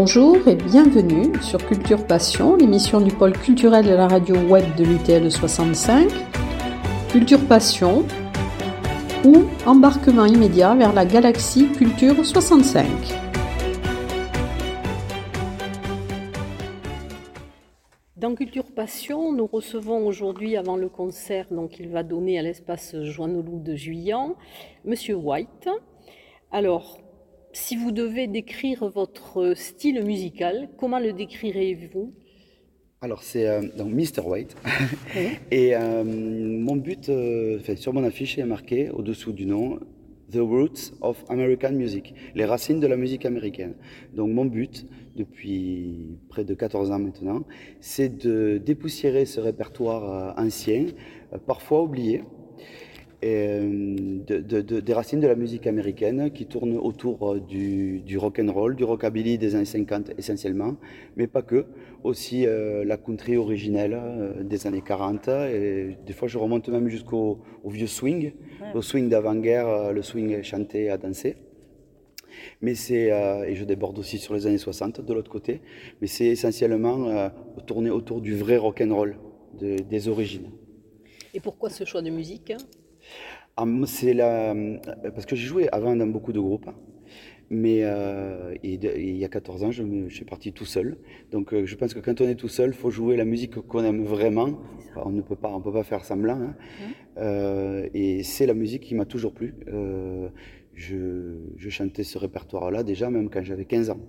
Bonjour et bienvenue sur Culture Passion, l'émission du pôle culturel de la radio web de l'UTL 65. Culture Passion ou embarquement immédiat vers la galaxie Culture 65. Dans Culture Passion, nous recevons aujourd'hui, avant le concert qu'il va donner à l'espace Joannolou de Juillan, Monsieur White. Alors, si vous devez décrire votre style musical, comment le décrirez-vous alors c'est euh, donc Mr White. Et euh, mon but, euh, sur mon affiche, est marqué au-dessous du nom The Roots of American Music, les racines de la musique américaine. Donc mon but, depuis près de 14 ans maintenant, c'est de dépoussiérer ce répertoire ancien, parfois oublié, euh, des racines de la musique américaine qui tournent autour euh, du, du rock and roll, du rockabilly des années 50 essentiellement, mais pas que, aussi euh, la country originelle des années 40 et des fois je remonte même jusqu'au vieux swing, au swing d'avant-guerre, le swing chanté à danser. Mais c'est et je déborde aussi sur les années 60 de l'autre côté, mais c'est essentiellement tourné autour du vrai rock and roll des origines. Et pourquoi ce choix de musique? Ah, c'est la... Parce que j'ai joué avant dans beaucoup de groupes. Mais euh, il y a 14 ans, je, suis parti tout seul. Donc euh, je pense que quand on est tout seul, il faut jouer la musique qu'on aime vraiment. on ne peut pas, on peut pas faire semblant. Hein. Euh, et c'est la musique qui m'a toujours plu. Je, je, chantais ce répertoire-là déjà, même quand j'avais 15 ans.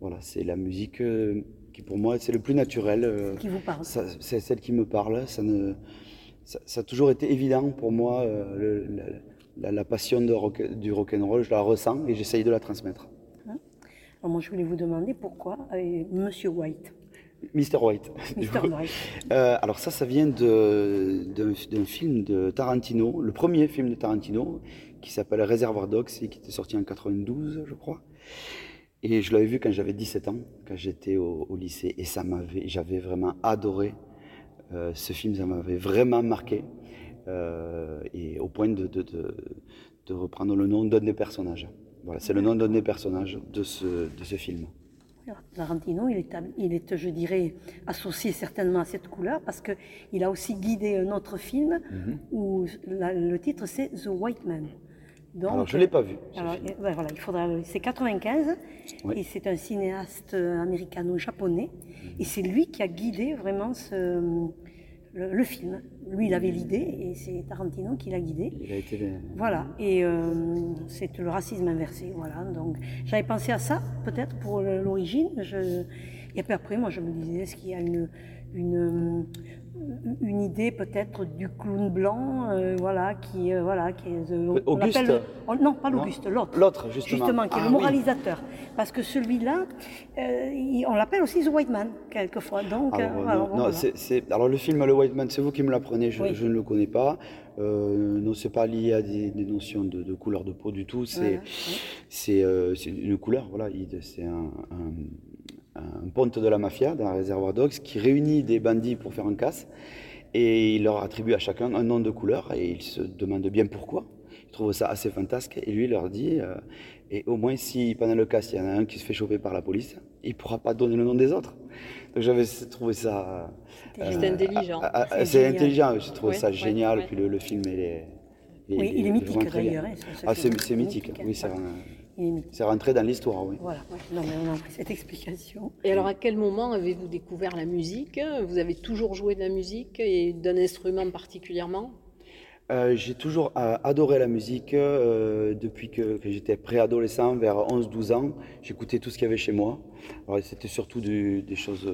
Voilà, c'est la musique qui pour moi, c'est le plus naturel. qui vous parle. C'est celle qui me parle. Ça ne ça, a toujours été évident pour moi, euh, la, passion de rock, du rock'n'roll, je la ressens et j'essaye de la transmettre. Hein alors moi, je voulais vous demander pourquoi euh, Monsieur White Mr. White. Mr. White. Euh, alors ça, ça vient d'un film de Tarantino, le premier film de Tarantino, qui s'appelle Réservoir Dogs et qui était sorti en 92, je crois. Et je l'avais vu quand j'avais 17 ans, quand j'étais au, au, lycée, et ça m'avait, j'avais vraiment adoré euh, ce film, ça m'avait vraiment marqué, euh, et au point de, de, reprendre le nom d'un des personnages. Voilà, c'est le nom d'un des personnages de ce, de ce film. Tarantino, il est, il est, je dirais, associé certainement à cette couleur parce qu'il a aussi guidé un autre film mhm. où le titre c'est The White Man. Donc, alors, je ne l'ai pas vu. Alors, voilà, il faudra. C'est 95 et c'est un cinéaste américano-japonais et c'est lui qui a guidé vraiment ce, le, film. Lui, il avait l'idée et c'est Tarantino qui l'a guidé. Il a été. Voilà, et euh, c'est le racisme inversé. Voilà, donc j'avais pensé à ça peut-être pour l'origine. Je... Et puis après, moi, je me disais, est-ce qu'il y a une, une, une idée peut-être du clown blanc, euh, voilà, qui, euh, voilà, qui est, euh, Auguste. non, pas l'Auguste, l'autre. L'autre, justement. Justement, qui est le ah moralisateur. Parce que celui-là, on l'appelle aussi The White Man, quelquefois. Donc, alors, alors, non, c'est, alors le film Le White Man, c'est vous qui me l'apprenez, je, je, ne le connais pas. non, c'est pas lié à des, notions de, couleur de peau du tout. C'est, c'est, une couleur, voilà. C'est un un ponte de la mafia dans un réservoir dogs qui réunit des bandits pour faire un casse et il leur attribue à chacun un nom de couleur et ils se demandent bien pourquoi. Ils trouvent ça assez fantasque et lui leur dit euh, et au moins si pendant le casse il y en a un qui se fait choper par la police, il ne pourra pas donner le nom des autres. Donc j'avais trouvé ça. Euh, c'est intelligent. c'est intelligent, j'ai trouvé ça génial. Puis le, film, il est. oui, il est mythique d'ailleurs. Hein, ah, c'est mythique. Oui, c'est c'est rentré dans l'histoire, oui. Voilà, non, mais on a pris cette explication. Et alors, à quel moment avez-vous découvert la musique? Vous avez toujours joué de la musique et d'un instrument particulièrement? Euh, J'ai toujours euh, adoré la musique euh, depuis que, j'étais préadolescent, vers 11-12 ans. J'écoutais tout ce qu'il y avait chez moi. C'était surtout des choses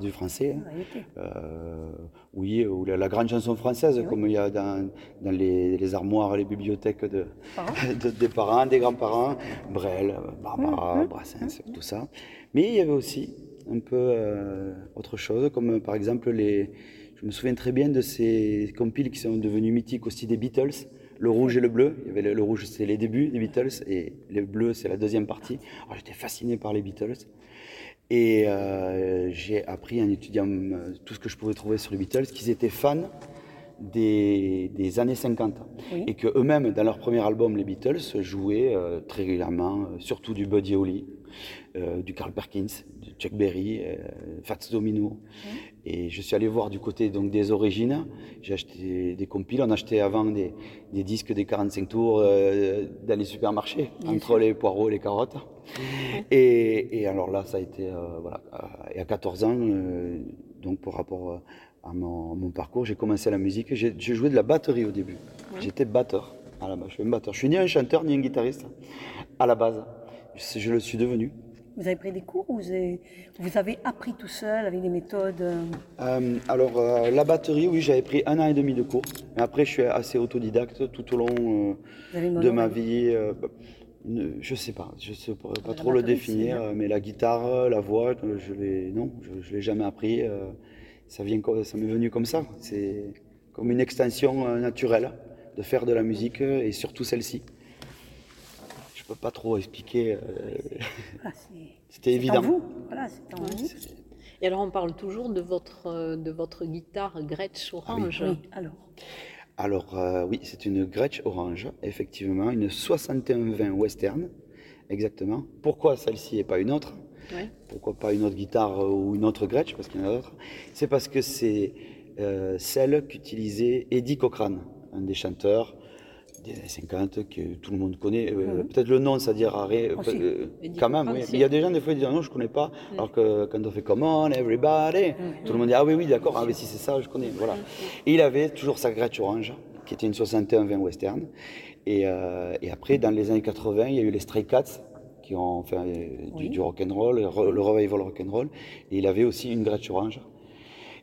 du français. Hein. Euh, oui, ou la, grande chanson française, comme il y a dans, les, armoires, les bibliothèques de, des parents, des grands-parents, Brel, Barbara, mmh. Brassens, tout ça. Mais il y avait aussi un peu euh, autre chose, comme par exemple les. Je me souviens très bien de ces compiles qui sont devenus mythiques aussi des Beatles le rouge et le bleu. Il y avait le, rouge, c'est les débuts des Beatles, et le bleu, c'est la deuxième partie. j'étais fasciné par les Beatles. Et euh, j'ai appris en étudiant euh, tout ce que je pouvais trouver sur les Beatles qu'ils étaient fans des, des années 50. Oui. Et que eux-mêmes, dans leur premier album, les Beatles, jouaient euh, très régulièrement, euh, surtout du Buddy Holly, euh, du Carl Perkins, du Chuck Berry, euh, Fats Domino. Et je suis allé voir du côté donc, des origines. J'ai acheté des compiles. On achetait avant des, des disques des 45 tours dans les supermarchés, Bien entre sûr. les poireaux et les carottes. Et, et alors là, ça a été, voilà, et à 14 ans, donc par rapport à mon, mon parcours, j'ai commencé la musique. J'ai joué de la batterie au début. J'étais batteur à la base. Je suis un batteur. Je suis ni un chanteur ni un guitariste à la base. Je, je le suis devenu. Vous avez pris des cours ou vous avez, vous avez appris tout seul avec des méthodes euh, Euh, alors euh, la batterie, oui, j'avais pris un an et demi de cours. Mais après, je suis assez autodidacte tout au long euh, de ma vie. bah, ne- je sais pas, je sais pas, pas trop le définir, mais la guitare, la voix, je l'ai, non, je, je l'ai jamais appris. Ça vient, co- ça m'est venu comme ça. C'est comme une extension euh, naturelle de faire de la musique euh, et surtout celle-ci. Je peux pas trop expliquer. Voilà, c'est- C'était évident. en vous. Voilà, c'est en vous. Et alors on parle toujours de votre, euh, de votre guitare Gretsch orange. Oui, alors. Alors euh, oui, c'est une Gretsch orange, effectivement, une 6120 western, exactement. Pourquoi celle-ci et pas une autre? Ouais. Pourquoi pas une autre guitare euh, ou une autre Gretsch Parce qu'il y en a d'autres. C'est parce que c'est euh, celle qu'utilisait Eddie Cochrane, un des chanteurs des années 50 que tout le monde connaît. Euh, Peut-être le nom, ça dira rien. Aussi. euh, quand même, oui. si. Il y a des gens, des fois, qui disent non, je connais pas. Alors que quand on fait Come on, everybody, tout le monde dit ah oui, oui, d'accord, ah, mais si c'est ça, je connais. Voilà. Et il avait toujours sa Gretsch orange, qui était une 61-20 western. Et, euh, et après, dans les années 80, il y a eu les Stray Cats qui ont fait euh, du, du rock'n'roll, le le revival rock'n'roll. Et il avait aussi une Gretsch orange.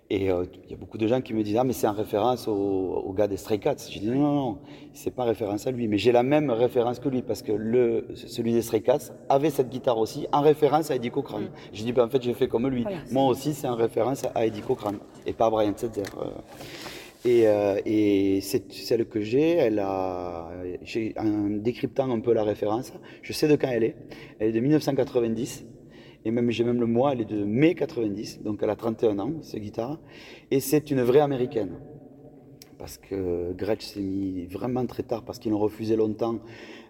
Et euh, il y a beaucoup de gens qui me disent Ah, mais c'est en référence au, au gars des Stray Cats. Je dis Non, non, non, c'est pas référence à lui. Mais j'ai la même référence que lui parce que le, celui des Stray Cats avait cette guitare aussi en référence à Eddie Cochran. J'ai dit ben, En fait, j'ai fait comme lui. Voilà, Moi aussi, c'est en référence à Eddie Cochran et pas à Brian Setzer. Euh, Et, euh, et c'est celle que j'ai, elle a, j'ai, en décryptant un peu la référence, je sais de quand elle est. Elle est de 1990. Et même, j'ai même le mois, elle est de mai 90, donc elle a 31 ans, cette guitare. Et c'est une vraie américaine. Parce que Gretsch s'est mis vraiment très tard, parce qu'ils ont refusé longtemps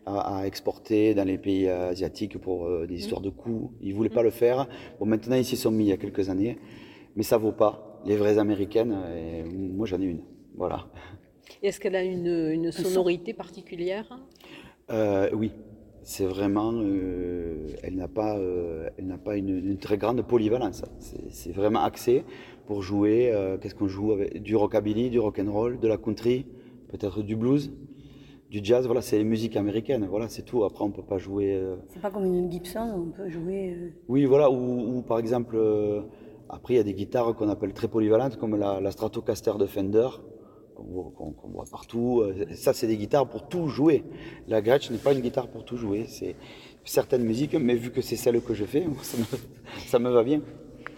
à, à exporter dans les pays euh, asiatiques pour euh, des histoires de coûts. Ils ne voulaient pas le faire. Bon, maintenant, ils s'y sont mis il y a quelques années. Mais ça vaut pas. Les vraies américaines, et moi j'en ai une. Voilà. Et Est-ce qu'elle a une, une sonorité particulière? Euh, oui, c'est vraiment. euh, elle n'a pas, euh, elle n'a pas une, une très grande polyvalence. C'est vraiment axé pour jouer. euh, Qu'est-ce qu'on joue avec? Du rockabilly, du rock'n'roll, de la country, peut-être du blues, du jazz. Voilà, c'est les musiques américaines. Voilà, c'est tout. Après, on peut pas jouer. euh, C'est pas comme une Gibson, on peut jouer. euh, Oui, voilà, ou, ou par exemple, euh, après il y a des guitares qu'on appelle très polyvalentes, comme la, la Stratocaster de Fender, qu'on voit, partout. Euh, Ça, c'est des guitares pour tout jouer. La Gretsch n'est pas une guitare pour tout jouer. C'est certaines musiques, mais vu que c'est celle que je fais, ça me, ça me va bien.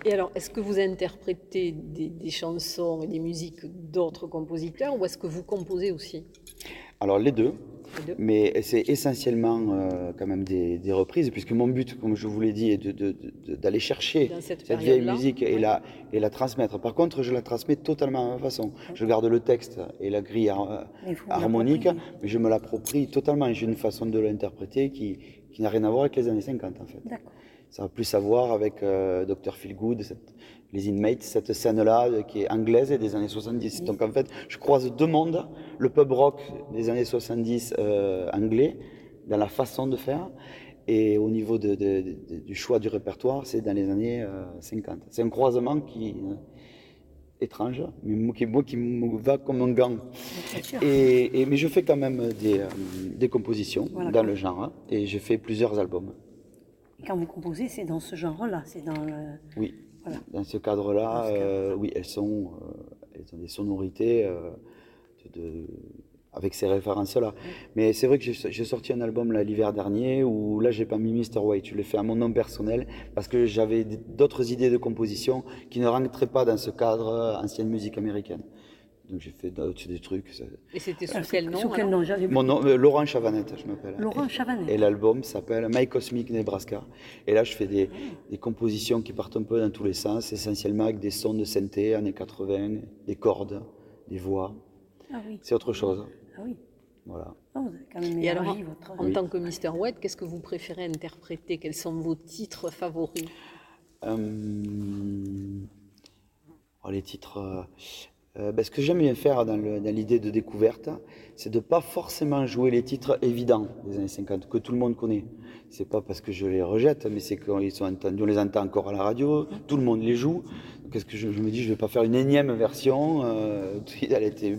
Et alors, est-ce que vous interprétez des, des chansons et des musiques d'autres compositeurs ou est-ce que vous composez aussi? Alors Les deux mais c'est essentiellement euh, quand même des, des reprises, puisque mon but, comme je vous l'ai dit, est d'aller chercher Dans cette cette vieille musique et, ouais. la, et la transmettre. Par contre, je la transmets totalement à ma façon. Je garde le texte et la grille har- harmonique, mais je me l'approprie totalement. J'ai une façon de l'interpréter qui, qui n'a rien à voir avec les années 50 en fait. Ça a plus à voir avec euh, Dr. Feelgood, cette- les Inmates, cette scène-là euh, qui est anglaise et des années 70. Donc en fait, je croise deux mondes, le pub rock des années 70 euh, anglais, dans la façon de faire, et au niveau de- de- de- du choix du répertoire, c'est dans les années euh, 50. C'est un croisement qui euh, étrange, mais qui, moi qui me va comme un gant. Et, et- mais je fais quand même des, euh, des compositions Voilà. dans le genre, hein, et j'ai fait plusieurs albums. Et quand vous composez, c'est dans ce genre-là, c'est dans le. Oui, Voilà. dans ce cadre-là, cadre. euh, oui, elles sont, euh, elles ont des sonorités euh, de, de- avec ces références-là. Mais c'est vrai que j'ai sorti un album l'hiver dernier où là, j'ai pas mis Mr. White, je l'ai fait à mon nom personnel parce que j'avais d'autres idées de composition qui ne rentraient pas dans ce cadre ancienne musique américaine. Donc j'ai fait d'autres- des trucs. ça- Et c'était sous Alors, quel c'est- nom Sous quel nom J'avais Mon nom, euh, Laurent Chavanette, je m'appelle. Laurent Chavanet. Et l'album s'appelle My Cosmic Nebraska. Et là, je fais des, des compositions qui partent un peu dans tous les sens, essentiellement avec des sons de synthé, années 80, des cordes, des voix. Ah oui. C'est autre chose. Ah oui. Voilà. Ah, vous avez quand même Et alors, votre... en tant que Mr. White, qu'est-ce que vous préférez interpréter? Quels sont vos titres favoris? Euh, oh, les titres. Euh, ben, ce que j'aime bien faire dans l'idée de découverte, c'est de pas forcément jouer les titres évidents des années 50 que tout le monde connaît. C'est pas parce que je les rejette, mais c'est qu'ils sont entendus, on les entend encore à la radio, tout le monde les joue. Qu'est-ce que je, me dis, je vais pas faire une énième version. Euh, elle était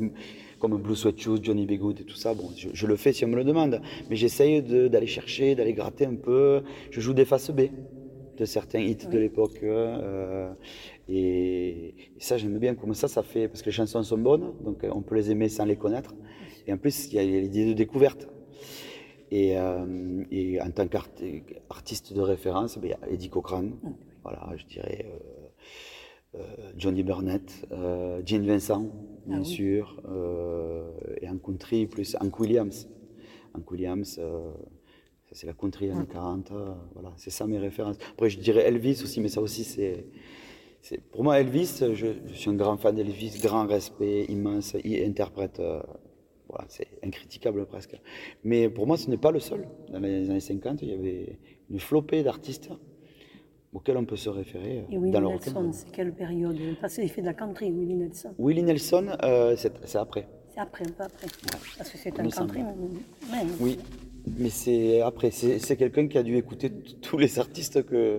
comme Blue Sweat Shoes, Johnny B. Et tout ça. Bon, je, je le fais si on me le demande, mais j'essaye d'aller chercher, d'aller gratter un peu. Je joue des faces B de certains hits de l'époque. euh, et, et ça, j'aime bien comme ça, ça fait, parce que les chansons sont bonnes, donc euh, on peut les aimer sans les connaître. Et en plus, il y a l'idée de découverte. Et, euh, et en tant qu'artiste de référence, ben, il y a Eddie Cochran, voilà, je dirais euh, Johnny Burnett, Gene Vincent, bien Ah oui. sûr, et en country, plus Hank Williams. Hank Williams, c'est la country années 40, euh, voilà, c'est ça mes références. Après, je dirais Elvis aussi, mais ça aussi c'est. Pour moi, Elvis, je, je suis un grand fan d'Elvis, grand respect, immense, il interprète, euh, voilà, c'est incriticable presque. Mais pour moi, ce n'est pas le seul. Dans les années 50, il y avait une flopée d'artistes auxquels on peut se référer euh, Et Willie dans le Nelson, c'est quelle période? Parce qu'il fait de la country, Willie Nelson. Willie Nelson, euh, c'est après. C'est après, un peu après. Parce que c'est un country même. Oui, mais c'est après. C'est quelqu'un qui a dû écouter tous les artistes que,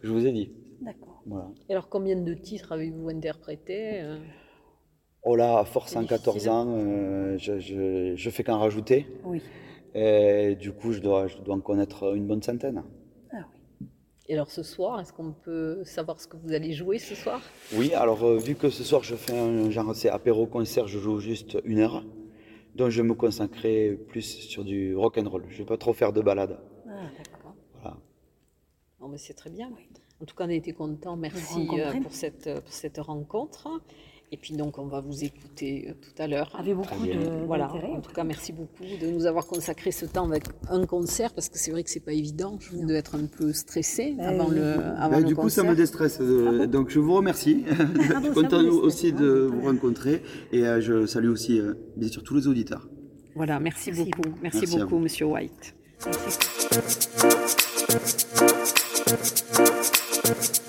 que je vous ai dit. D'accord. Voilà. Et alors, combien de titres avez-vous interprétés euh? Oh là, à force en C'est 14 difficile. ans, euh, je, je, je fais qu'en rajouter. Oui. Et du coup, je dois, je dois en connaître une bonne centaine. Ah oui. Et alors, ce soir, est-ce qu'on peut savoir ce que vous allez jouer ce soir? Oui, alors euh, vu que ce soir je fais un genre, c'est apéro-concert, je joue juste une heure. Donc je vais me consacrer plus sur du rock and roll. Je vais pas trop faire de balade. Ah, d'accord. Voilà. C'est très bien. En tout cas, on a été contents. Merci euh, pour cette, pour cette rencontre. Et puis donc, on va vous écouter euh, tout à l'heure. Avec beaucoup de Voilà, d'intérêt. en tout cas, merci beaucoup de nous avoir consacré ce temps avec un concert, parce que c'est vrai que c'est pas évident. Je vous être un peu stressé Ben, avant le, avant Ben, le du coup, ça concert. me déstresse. euh, donc, je vous remercie. je suis ça content aussi de vous rencontrer. Et euh, je salue aussi, bien sûr, tous les auditeurs. Voilà, merci, Merci beaucoup. Merci, beaucoup. Monsieur White. Merci.